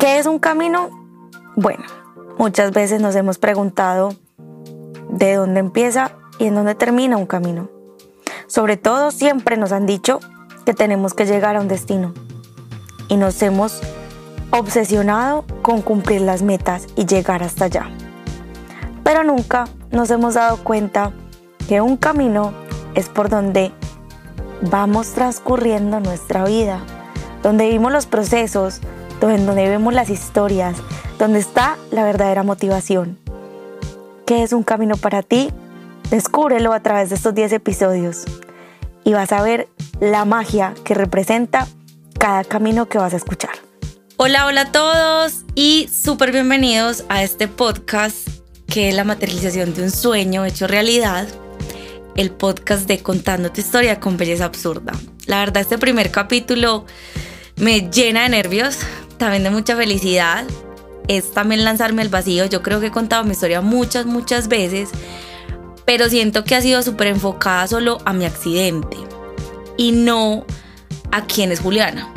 ¿Qué es un camino? Bueno, muchas veces nos hemos preguntado de dónde empieza y en dónde termina un camino. Sobre todo siempre nos han dicho que tenemos que llegar a un destino y nos hemos obsesionado con cumplir las metas y llegar hasta allá. Pero nunca nos hemos dado cuenta que un camino es por donde vamos transcurriendo nuestra vida, donde vivimos los procesos, donde vemos las historias, donde está la verdadera motivación. ¿Qué es un camino para ti? Descúbrelo a través de estos 10 episodios y vas a ver la magia que representa cada camino que vas a escuchar. Hola, hola a todos y súper bienvenidos a este podcast que es la materialización de un sueño hecho realidad, el podcast de Contando tu historia con belleza absurda. La verdad, este primer capítulo me llena de nervios, también de mucha felicidad. Es también lanzarme al vacío. Yo creo que he contado mi historia muchas, muchas veces, pero siento que ha sido súper enfocada solo a mi accidente y no a quién es Juliana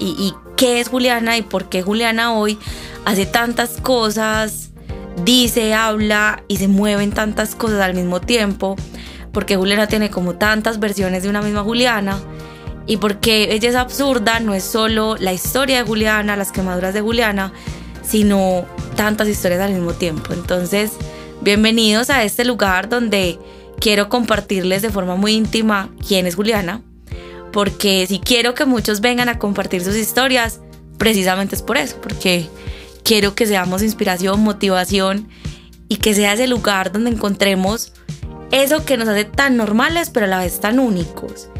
y, qué es Juliana y por qué Juliana hoy hace tantas cosas, dice, habla y se mueven tantas cosas al mismo tiempo, porque Juliana tiene como tantas versiones de una misma Juliana y porque ella es absurda, no es solo la historia de Juliana, las quemaduras de Juliana, sino tantas historias al mismo tiempo. Entonces, bienvenidos a este lugar donde quiero compartirles de forma muy íntima quién es Juliana, porque si quiero que muchos vengan a compartir sus historias, precisamente es por eso, porque quiero que seamos inspiración, motivación y que sea ese lugar donde encontremos eso que nos hace tan normales pero a la vez tan únicos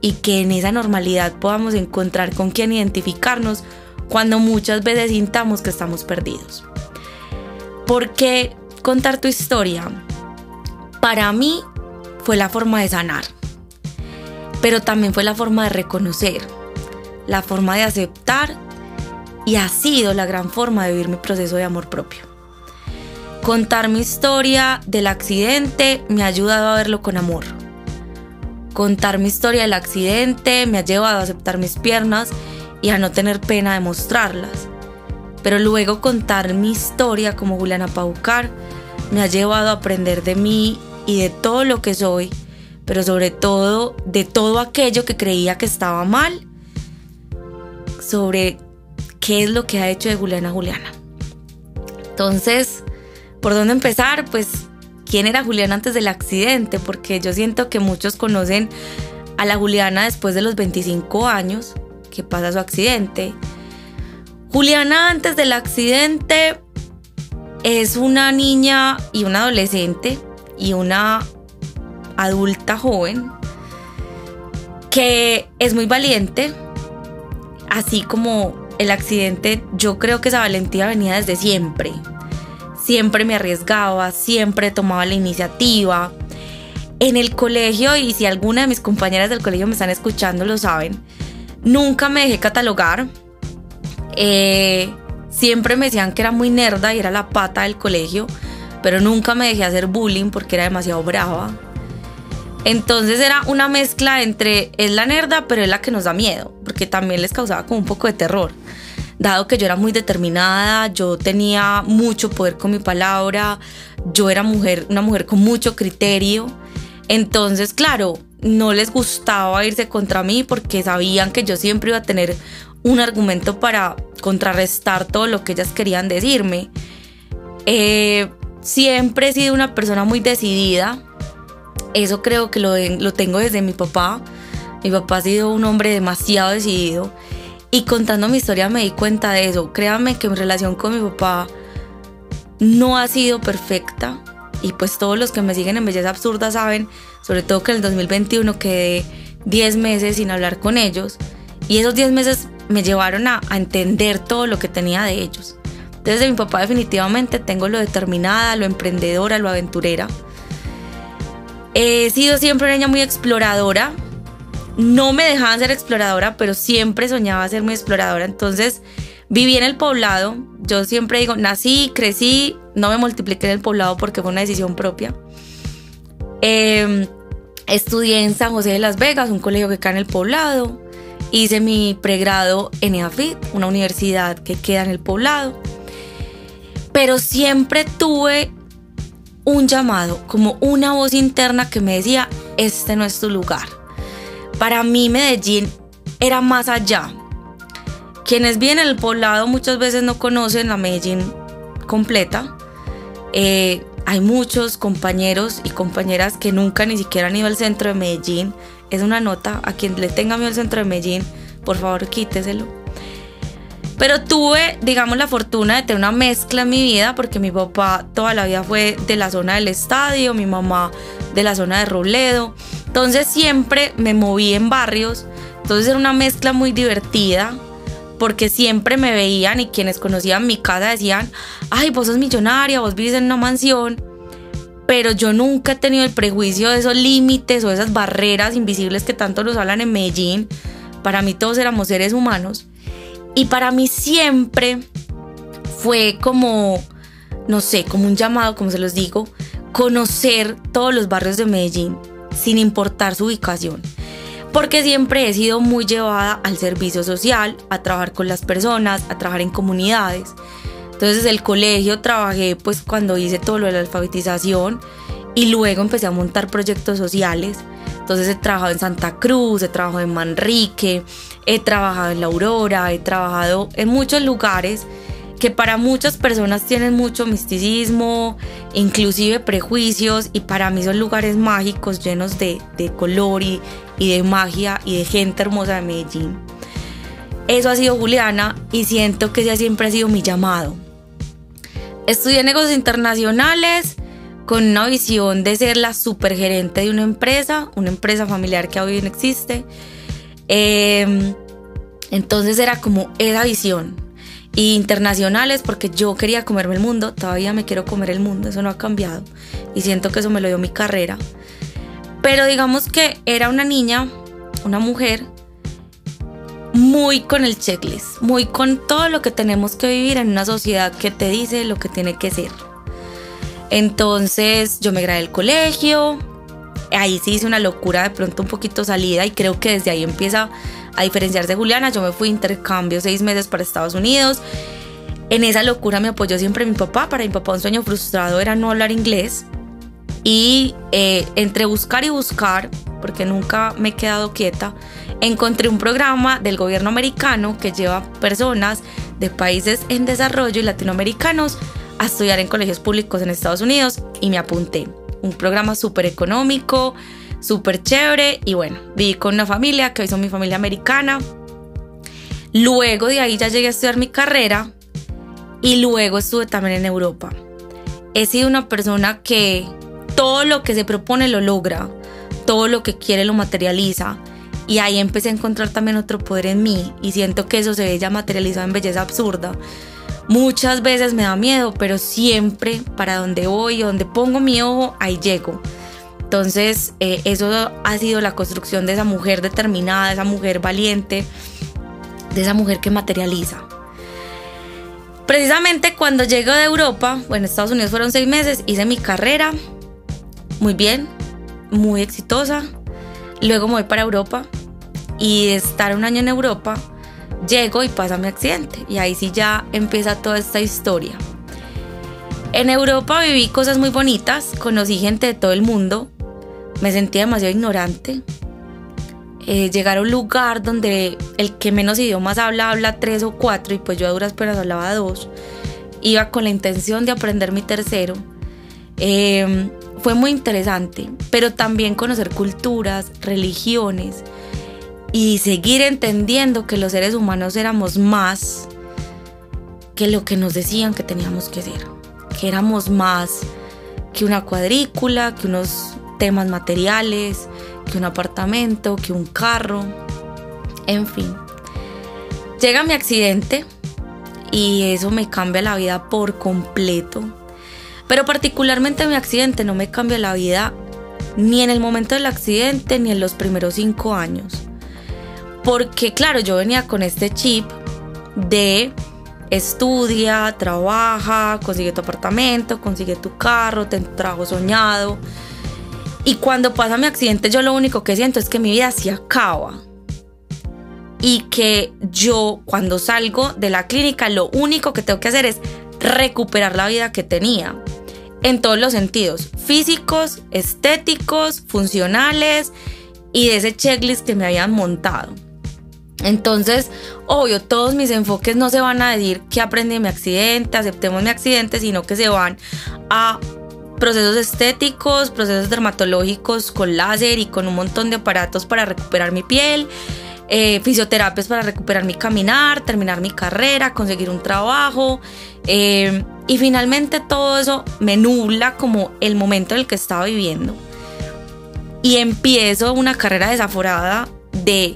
y que en esa normalidad podamos encontrar con quién identificarnos cuando muchas veces sintamos que estamos perdidos. ¿Por qué contar tu historia? Para mí fue la forma de sanar pero también fue la forma de reconocer, la forma de aceptar y ha sido la gran forma de vivir mi proceso de amor propio. Contar mi historia del accidente me ha ayudado a verlo con amor. Contar mi historia del accidente me ha llevado a aceptar mis piernas y a no tener pena de mostrarlas. Pero luego contar mi historia como Juliana Paucar me ha llevado a aprender de mí y de todo lo que soy pero sobre todo de todo aquello que creía que estaba mal, sobre qué es lo que ha hecho de Juliana Juliana. Entonces, ¿por dónde empezar? Pues, ¿quién era Juliana antes del accidente? Porque yo siento que muchos conocen a la Juliana después de los 25 años que pasa su accidente. Juliana antes del accidente es una niña y una adolescente y una adulta joven que es muy valiente, así como el accidente, yo creo que esa valentía venía desde siempre. Siempre me arriesgaba, siempre tomaba la iniciativa. En el colegio, y si alguna de mis compañeras del colegio me están escuchando, lo saben, nunca me dejé catalogar. Eh, siempre me decían que era muy nerda y era la pata del colegio, pero nunca me dejé hacer bullying porque era demasiado brava. Entonces era una mezcla entre es la nerda, pero es la que nos da miedo, porque también les causaba como un poco de terror. Dado que yo era muy determinada, yo tenía mucho poder con mi palabra, yo era mujer, una mujer con mucho criterio. Entonces, claro, no les gustaba irse contra mí porque sabían que yo siempre iba a tener un argumento para contrarrestar todo lo que ellas querían decirme. Eh, siempre he sido una persona muy decidida, eso creo que lo, lo tengo desde mi papá. Mi papá ha sido un hombre demasiado decidido. Y contando mi historia me di cuenta de eso. Créanme que mi relación con mi papá no ha sido perfecta. Y pues todos los que me siguen en Belleza Absurda saben, sobre todo que en el 2021 quedé 10 meses sin hablar con ellos. Y esos 10 meses me llevaron a, a entender todo lo que tenía de ellos. Entonces de mi papá definitivamente tengo lo determinada, lo emprendedora, lo aventurera. He sido siempre una niña muy exploradora. No me dejaban ser exploradora, pero siempre soñaba ser muy exploradora. Entonces viví en el poblado. Yo siempre digo, nací, crecí, no me multipliqué en el poblado porque fue una decisión propia. Em, estudié en San José de Las Vegas, un colegio que cae en el poblado. hice mi pregrado en EAFIT, una universidad que queda en el poblado. Pero siempre tuve un llamado, como una voz interna que me decía, este no es tu lugar. Para mí Medellín era más allá. Quienes vienen al poblado muchas veces no conocen la Medellín completa. Eh, hay muchos compañeros y compañeras que nunca ni siquiera han ido al centro de Medellín. Es una nota a quien le tenga miedo al centro de Medellín, por favor quíteselo. Pero tuve, digamos, la fortuna de tener una mezcla en mi vida porque mi papá toda la vida fue de la zona del estadio, mi mamá de la zona de Robledo. Entonces siempre me moví en barrios. Entonces era una mezcla muy divertida porque siempre me veían y quienes conocían mi casa decían, ay, vos sos millonaria, vos vives en una mansión. Pero yo nunca he tenido el prejuicio de esos límites o esas barreras invisibles que tanto nos hablan en Medellín. Para mí todos éramos seres humanos. Y para mí siempre fue como, no sé, como un llamado, como se los digo, conocer todos los barrios de Medellín, sin importar su ubicación. Porque siempre he sido muy llevada al servicio social, a trabajar con las personas, a trabajar en comunidades. Entonces el colegio trabajé pues cuando hice todo lo de la alfabetización y luego empecé a montar proyectos sociales. Entonces he trabajado en Santa Cruz, he trabajado en Manrique, he trabajado en La Aurora, he trabajado en muchos lugares que para muchas personas tienen mucho misticismo, inclusive prejuicios, y para mí son lugares mágicos llenos de, color y, y de magia y de gente hermosa de Medellín. Eso ha sido Juliana y siento que ese siempre ha sido mi llamado. Estudié negocios internacionales con una visión de ser la supergerente de una empresa, una empresa familiar que hoy no existe. Em, entonces era como esa visión. Y internacionales porque yo quería comerme el mundo, todavía me quiero comer el mundo, eso no ha cambiado. Y siento que eso me lo dio mi carrera. Pero digamos que era una niña, una mujer, muy con el checklist, muy con todo lo que tenemos que vivir en una sociedad que te dice lo que tiene que ser. Entonces yo me gradué del colegio, ahí sí hice una locura, de pronto un poquito salida y creo que desde ahí empieza a diferenciarse Juliana. Yo me fui intercambio seis meses para Estados Unidos. En esa locura me apoyó siempre mi papá. Para mi papá un sueño frustrado era no hablar inglés. Y eh, entre buscar y buscar, porque nunca me he quedado quieta, encontré un programa del gobierno americano que lleva personas de países en desarrollo y latinoamericanos a estudiar en colegios públicos en Estados Unidos y me apunté. Un programa súper económico, súper chévere y bueno, viví con una familia que hoy son mi familia americana. Luego de ahí ya llegué a estudiar mi carrera y luego estuve también en Europa. He sido una persona que todo lo que se propone lo logra, todo lo que quiere lo materializa. Y ahí empecé a encontrar también otro poder en mí y siento que eso se ve ya materializado en belleza absurda. Muchas veces me da miedo, pero siempre para donde voy, donde pongo mi ojo, ahí llego. Entonces, eh, eso ha sido la construcción de esa mujer determinada, de esa mujer valiente, de esa mujer que materializa. Precisamente cuando llego de Europa, bueno, Estados Unidos fueron seis meses, hice mi carrera, muy bien, muy exitosa. Luego me voy para Europa y estar un año en Europa, llego y pasa mi accidente. Y ahí sí ya empieza toda esta historia. En Europa viví cosas muy bonitas, conocí gente de todo el mundo, me sentía demasiado ignorante. Eh, llegar a un lugar donde el que menos idiomas habla, habla tres o cuatro y pues yo a duras penas hablaba dos. Iba con la intención de aprender mi tercero. Em, fue muy interesante, pero también conocer culturas, religiones y seguir entendiendo que los seres humanos éramos más que lo que nos decían que teníamos que ser, que éramos más que una cuadrícula, que unos temas materiales, que un apartamento, que un carro, en fin. Llega mi accidente y eso me cambia la vida por completo. Pero particularmente mi accidente no me cambia la vida ni en el momento del accidente ni en los primeros cinco años. Porque claro, yo venía con este chip de estudia, trabaja, consigue tu apartamento, consigue tu carro, tu trabajo soñado. Y cuando pasa mi accidente, yo lo único que siento es que mi vida se acaba. y que yo cuando salgo de la clínica lo único que tengo que hacer es recuperar la vida que tenía en todos los sentidos, físicos, estéticos, funcionales y de ese checklist que me habían montado. Entonces, obvio, todos mis enfoques no se van a decir que aprendí mi accidente, aceptemos mi accidente, sino que se van a procesos estéticos, procesos dermatológicos con láser y con un montón de aparatos para recuperar mi piel, eh, fisioterapias para recuperar mi caminar, terminar mi carrera, conseguir un trabajo. Eh, y finalmente todo eso me nubla como el momento en el que estaba viviendo. Y empiezo una carrera desaforada de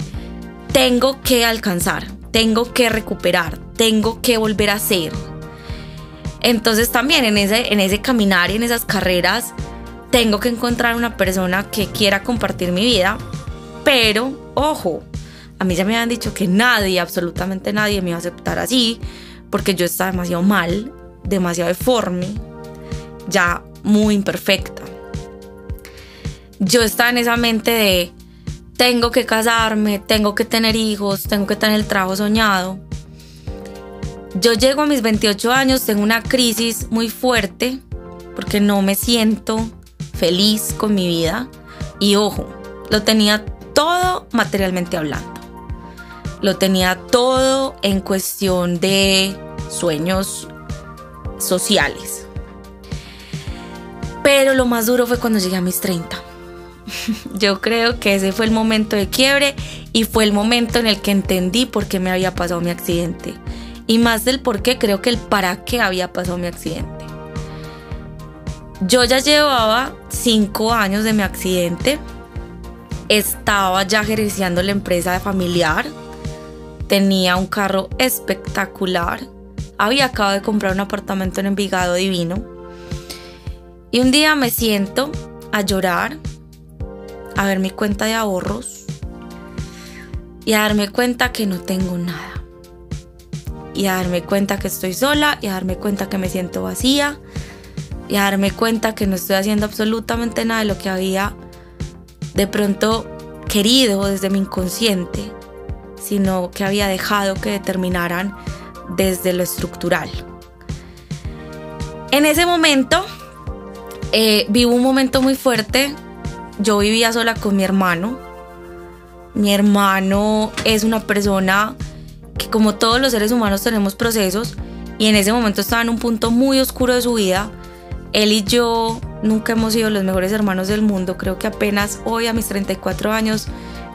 tengo que alcanzar, tengo que recuperar, tengo que volver a ser. Entonces también en ese, en ese caminar y en esas carreras tengo que encontrar una persona que quiera compartir mi vida, pero ojo, a mí ya me habían dicho que nadie, absolutamente nadie me iba a aceptar así, porque yo estaba demasiado mal, demasiado deforme, ya muy imperfecta. Yo estaba en esa mente de, tengo que casarme, tengo que tener hijos, tengo que tener el trabajo soñado. Yo llego a mis 28 años, tengo una crisis muy fuerte, porque no me siento feliz con mi vida. Y ojo, lo tenía todo materialmente hablando lo tenía todo en cuestión de sueños sociales. Pero lo más duro fue cuando llegué a mis 30. Yo creo que ese fue el momento de quiebre y fue el momento en el que entendí por qué me había pasado mi accidente. Y más del por qué, creo que el para qué había pasado mi accidente. Yo ya llevaba 5 años de mi accidente. Estaba ya gerenciando la empresa de familiar Tenía un carro espectacular. Había acabado de comprar un apartamento en Envigado divino. Y un día me siento a llorar, a ver mi cuenta de ahorros y a darme cuenta que no tengo nada. Y a darme cuenta que estoy sola y a darme cuenta que me siento vacía y a darme cuenta que no estoy haciendo absolutamente nada de lo que había de pronto querido desde mi inconsciente sino que había dejado que determinaran desde lo estructural. En ese momento eh, vivo un momento muy fuerte. Yo vivía sola con mi hermano. Mi hermano es una persona que como todos los seres humanos tenemos procesos y en ese momento estaba en un punto muy oscuro de su vida. Él y yo nunca hemos sido los mejores hermanos del mundo. Creo que apenas hoy a mis 34 años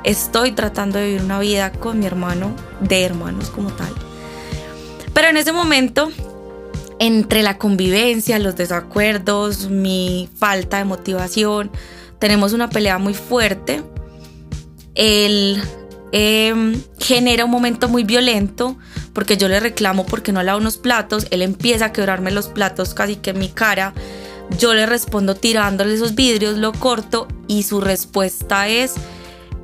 estoy tratando de vivir una vida con mi hermano, de hermanos como tal. Pero en ese momento, entre la convivencia, los desacuerdos, mi falta de motivación, tenemos una pelea muy fuerte. Él em, genera un momento muy violento porque yo le reclamo porque no lavo unos platos, él empieza a quebrarme los platos casi que en mi cara. Yo le respondo tirándole esos vidrios, lo corto y su respuesta es,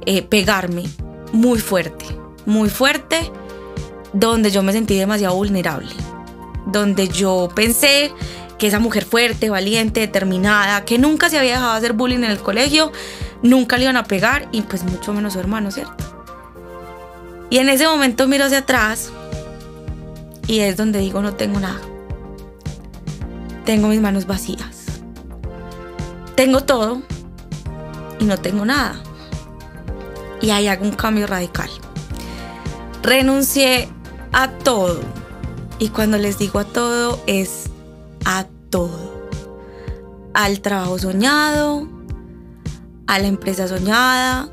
eh, pegarme muy fuerte, muy fuerte, donde yo me sentí demasiado vulnerable, donde yo pensé que esa mujer fuerte, valiente, determinada, que nunca se había dejado hacer bullying en el colegio, nunca le iban a pegar y pues mucho menos su hermano, ¿cierto? Y en ese momento miro hacia atrás y es donde digo no tengo nada. Tengo mis manos vacías. Tengo todo y no tengo nada y ahí hago un cambio radical. Renuncié a todo. Y cuando les digo a todo, es a todo. Al trabajo soñado, a la empresa soñada,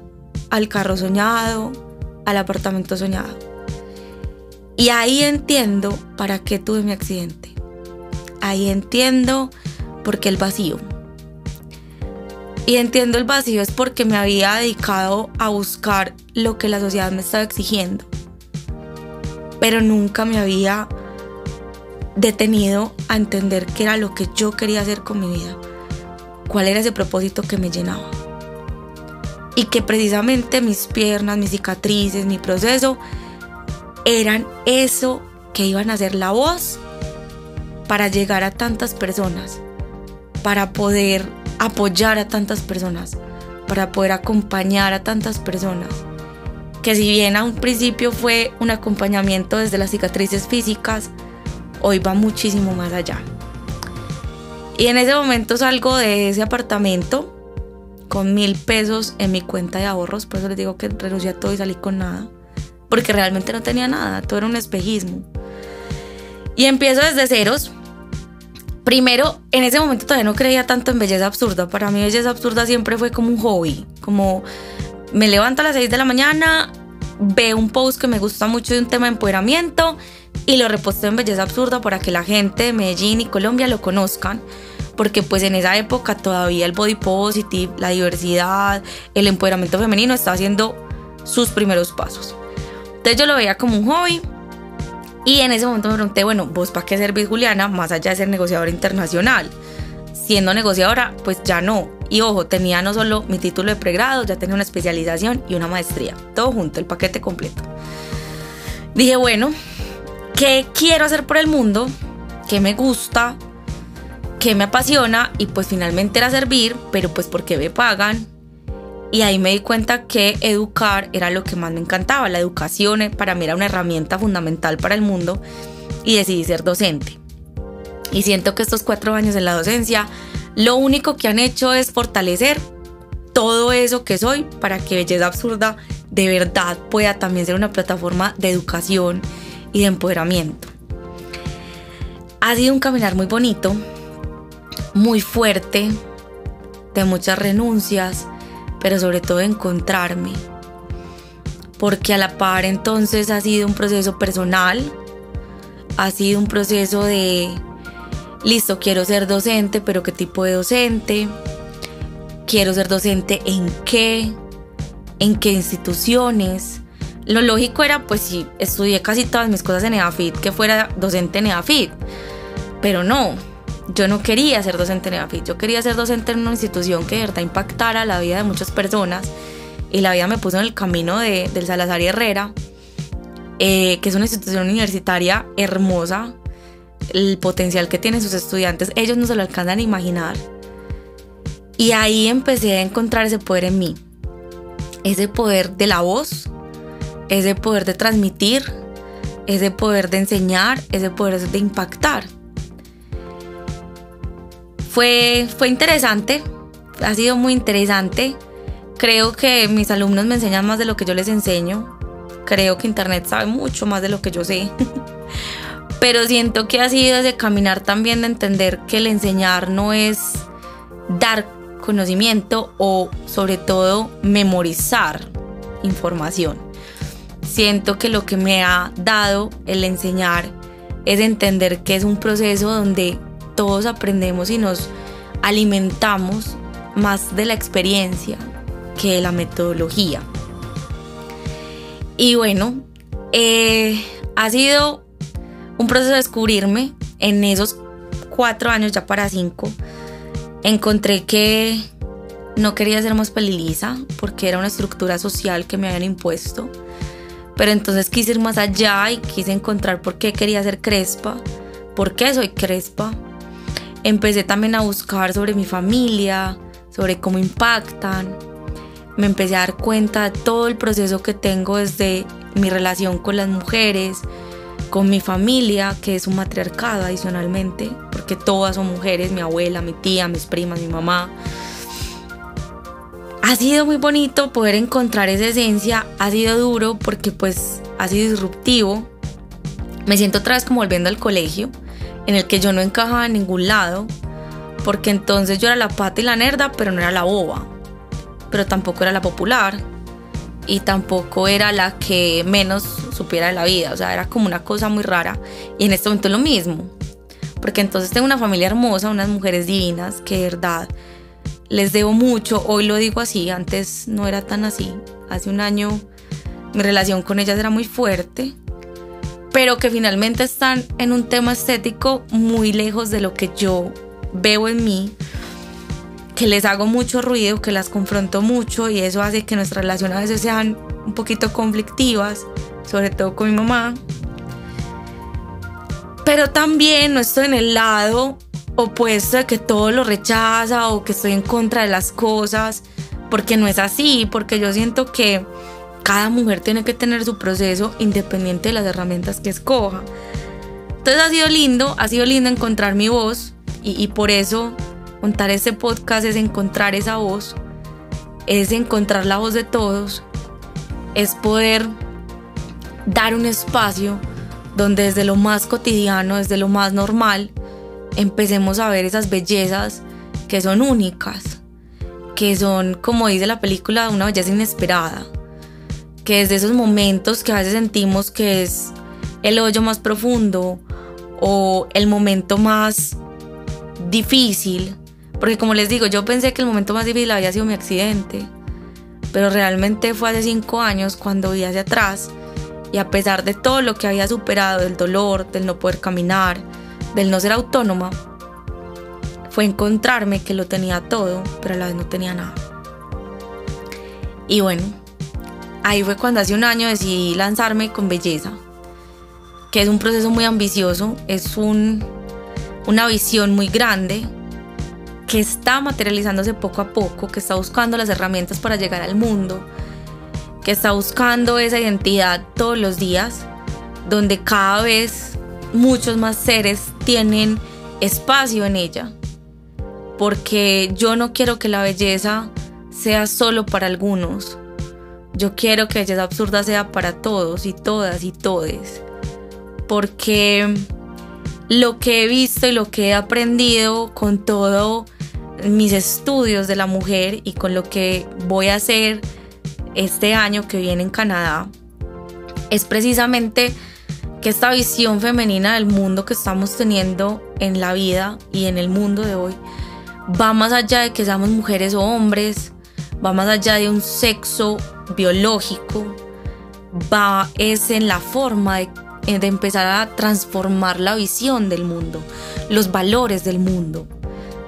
al carro soñado, al apartamento soñado. Y ahí entiendo para qué tuve mi accidente. Ahí entiendo por qué el vacío. Y entiendo el vacío es porque me había dedicado a buscar lo que la sociedad me estaba exigiendo. Pero nunca me había detenido a entender qué era lo que yo quería hacer con mi vida. Cuál era ese propósito que me llenaba. Y que precisamente mis piernas, mis cicatrices, mi proceso eran eso que iban a ser la voz para llegar a tantas personas, para poder apoyar a tantas personas, para poder acompañar a tantas personas que si bien a un principio fue un acompañamiento desde las cicatrices físicas, hoy va muchísimo más allá. Y en ese momento salgo de ese apartamento con mil pesos en mi cuenta de ahorros, por eso les digo que renuncié a todo y salí con nada, porque realmente no tenía nada, todo era un espejismo. Y empiezo desde ceros. Primero, en ese momento todavía no creía tanto en belleza absurda. Para mí belleza absurda siempre fue como un hobby, como me levanto a las 6 de la mañana, veo un post que me gusta mucho de un tema de empoderamiento y lo reposteo en Belleza Absurda para que la gente de Medellín y Colombia lo conozcan. Porque pues en esa época todavía el body positive, la diversidad, el empoderamiento femenino estaba haciendo sus primeros pasos. Entonces yo lo veía como un hobby. Y en ese momento me pregunté, bueno, ¿vos para qué servís Juliana? Más allá de ser negociadora internacional. Siendo negociadora, pues ya no. Y ojo, tenía no solo mi título de pregrado, ya tenía una especialización y una maestría. Todo junto, el paquete completo. Dije, bueno, ¿qué quiero hacer por el mundo? ¿Qué me gusta? ¿Qué me apasiona? Y pues finalmente era servir, pero pues porque me pagan. Y ahí me di cuenta que educar era lo que más me encantaba. La educación eh, para mí era una herramienta fundamental para el mundo y decidí ser docente. Y siento que estos cuatro años en la docencia lo único que han hecho es fortalecer todo eso que soy para que Belleza Absurda de verdad pueda también ser una plataforma de educación y de empoderamiento. Ha sido un caminar muy bonito, muy fuerte, de muchas renuncias, pero sobre todo de encontrarme. Porque a la par entonces ha sido un proceso personal, ha sido un proceso de listo, quiero ser docente, pero ¿qué tipo de docente? Quiero ser docente en qué, en qué instituciones. Lo lógico era, pues si estudié casi todas mis cosas en EAFIT, que fuera docente en EAFIT. Pero no, yo no quería ser docente en EAFIT, yo quería ser docente en una institución que de verdad impactara la vida de muchas personas. Y la vida me puso en el camino de, del Salazar Herrera, eh, que es una institución universitaria hermosa, el potencial que tienen sus estudiantes, ellos no se lo alcanzan a imaginar. Y ahí empecé a encontrar ese poder en mí, ese poder de la voz, ese poder de transmitir, ese poder de enseñar, ese poder de impactar. Fue, fue interesante, ha sido muy interesante. Creo que mis alumnos me enseñan más de lo que yo les enseño. Creo que Internet sabe mucho más de lo que yo sé. pero siento que ha sido ese caminar también de entender que el enseñar no es dar conocimiento o sobre todo memorizar información. Siento que lo que me ha dado el enseñar es entender que es un proceso donde todos aprendemos y nos alimentamos más de la experiencia que de la metodología. Y bueno, eh, ha sido un proceso de descubrirme en esos cuatro años, ya para cinco. Encontré que no quería ser más peliliza porque era una estructura social que me habían impuesto. Pero entonces quise ir más allá y quise encontrar por qué quería ser crespa, por qué soy crespa. Empecé también a buscar sobre mi familia, sobre cómo impactan. Me empecé a dar cuenta de todo el proceso que tengo desde mi relación con las mujeres, con mi familia, que es un matriarcado adicionalmente, porque todas son mujeres, mi abuela, mi tía, mis primas, mi mamá. Ha sido muy bonito poder encontrar esa esencia, ha sido duro porque pues ha sido disruptivo. Me siento otra vez como volviendo al colegio, en el que yo no encajaba en ningún lado, porque entonces yo era la pata y la nerda, pero no era la boba, pero tampoco era la popular, y tampoco era la que menos supiera de la vida, o sea, era como una cosa muy rara. Y en este momento es lo mismo, porque entonces tengo una familia hermosa, unas mujeres divinas que de verdad les debo mucho, hoy lo digo así, antes no era tan así, hace un año mi relación con ellas era muy fuerte, pero que finalmente están en un tema estético muy lejos de lo que yo veo en mí que les hago mucho ruido, que las confronto mucho y eso hace que nuestras relaciones a veces sean un poquito conflictivas, sobre todo con mi mamá. Pero también no estoy en el lado opuesto de que todo lo rechaza o que estoy en contra de las cosas, porque no es así, porque yo siento que cada mujer tiene que tener su proceso independiente de las herramientas que escoja. Entonces ha sido lindo, ha sido lindo encontrar mi voz y, por eso montar este podcast es encontrar esa voz, es encontrar la voz de todos, es poder dar un espacio donde desde lo más cotidiano, desde lo más normal, empecemos a ver esas bellezas que son únicas, que son, como dice la película, una belleza inesperada, que desde esos momentos que a veces sentimos que es el hoyo más profundo o el momento más difícil, porque como les digo, yo pensé que el momento más difícil había sido mi accidente, pero realmente fue hace cinco años cuando vi hacia atrás y a pesar de todo lo que había superado, del dolor, del no poder caminar, del no ser autónoma, fue encontrarme que lo tenía todo, pero a la vez no tenía nada. Y bueno, ahí fue cuando hace un año decidí lanzarme con belleza, que es un proceso muy ambicioso, es un, una visión muy grande que está materializándose poco a poco, que está buscando las herramientas para llegar al mundo, que está buscando esa identidad todos los días, donde cada vez muchos más seres tienen espacio en ella. Porque yo no quiero que la belleza sea solo para algunos. Yo quiero que belleza absurda sea para todos y todas y todes. Porque lo que he visto y lo que he aprendido con todo mis estudios de la mujer y con lo que voy a hacer este año que viene en Canadá es precisamente que esta visión femenina del mundo que estamos teniendo en la vida y en el mundo de hoy va más allá de que seamos mujeres o hombres, va más allá de un sexo biológico, va es en la forma de, de empezar a transformar la visión del mundo, los valores del mundo.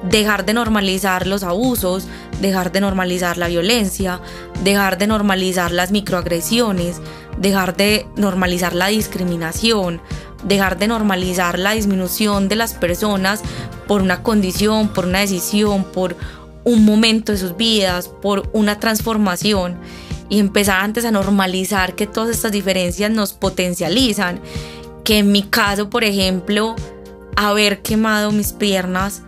Dejar de normalizar los abusos, dejar de normalizar la violencia, dejar de normalizar las microagresiones, dejar de normalizar la discriminación, dejar de normalizar la disminución de las personas por una condición, por una decisión, por un momento de sus vidas, por una transformación y empezar antes a normalizar que todas estas diferencias nos potencializan. Que en mi caso, por ejemplo, haber quemado mis piernas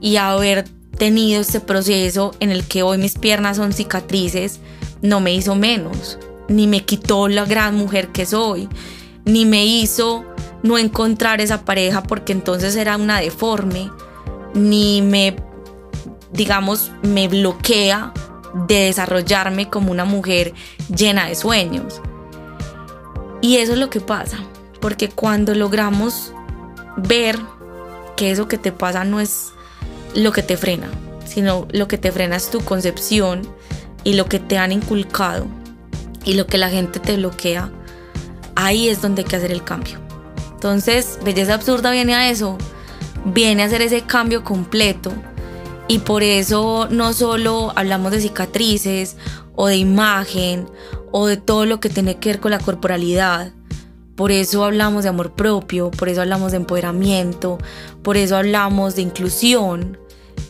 y haber tenido este proceso en el que hoy mis piernas son cicatrices no me hizo menos, ni me quitó la gran mujer que soy, ni me hizo no encontrar esa pareja porque entonces era una deforme, ni me, digamos, me bloquea de desarrollarme como una mujer llena de sueños. Y eso es lo que pasa, porque cuando logramos ver que eso que te pasa no es lo que te frena, sino lo que te frena es tu concepción y lo que te han inculcado y lo que la gente te bloquea. Ahí es donde hay que hacer el cambio. Entonces, Belleza Absurda viene a eso, viene a hacer ese cambio completo. Y por eso no solo hablamos de cicatrices o de imagen o de todo lo que tiene que ver con la corporalidad, por eso hablamos de amor propio, por eso hablamos de empoderamiento, por eso hablamos de inclusión,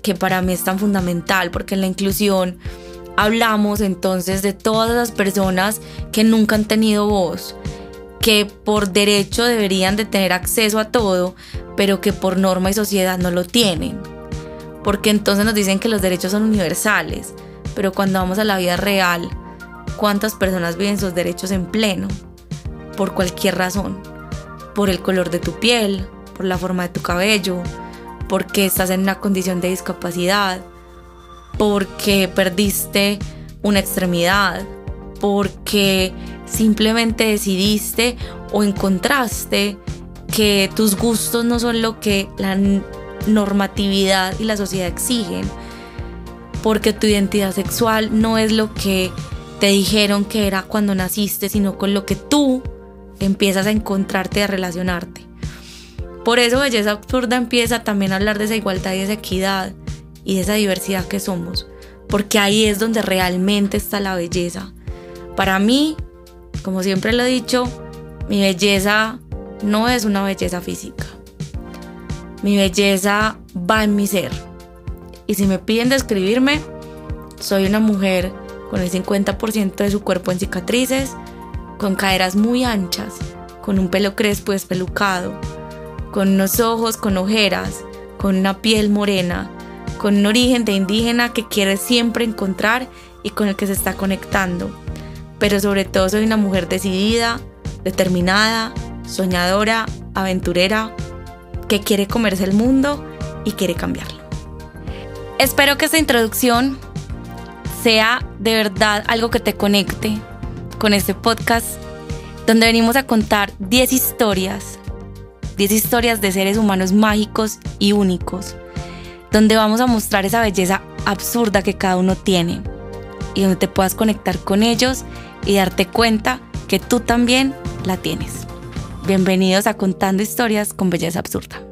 que para mí es tan fundamental, porque en la inclusión hablamos entonces de todas las personas que nunca han tenido voz, que por derecho deberían de tener acceso a todo, pero que por norma y sociedad no lo tienen. Porque entonces nos dicen que los derechos son universales, pero cuando vamos a la vida real, ¿cuántas personas viven sus derechos en pleno? por cualquier razón, por el color de tu piel, por la forma de tu cabello, porque estás en una condición de discapacidad, porque perdiste una extremidad, porque simplemente decidiste o encontraste que tus gustos no son lo que la normatividad y la sociedad exigen, porque tu identidad sexual no es lo que te dijeron que era cuando naciste, sino con lo que tú empiezas a encontrarte, a relacionarte. Por eso Belleza Absurda empieza también a hablar de esa igualdad y esa equidad y de esa diversidad que somos, porque ahí es donde realmente está la belleza. Para mí, como siempre lo he dicho, mi belleza no es una belleza física. Mi belleza va en mi ser. Y si me piden describirme, soy una mujer con el 50% de su cuerpo en cicatrices, con caderas muy anchas, con un pelo crespo despelucado, con unos ojos con ojeras, con una piel morena, con un origen de indígena que quiere siempre encontrar y con el que se está conectando. Pero sobre todo soy una mujer decidida, determinada, soñadora, aventurera, que quiere comerse el mundo y quiere cambiarlo. Espero que esta introducción sea de verdad algo que te conecte con este podcast donde venimos a contar 10 historias, 10 historias de seres humanos mágicos y únicos, donde vamos a mostrar esa belleza absurda que cada uno tiene y donde te puedas conectar con ellos y darte cuenta que tú también la tienes. Bienvenidos a Contando Historias con Belleza Absurda.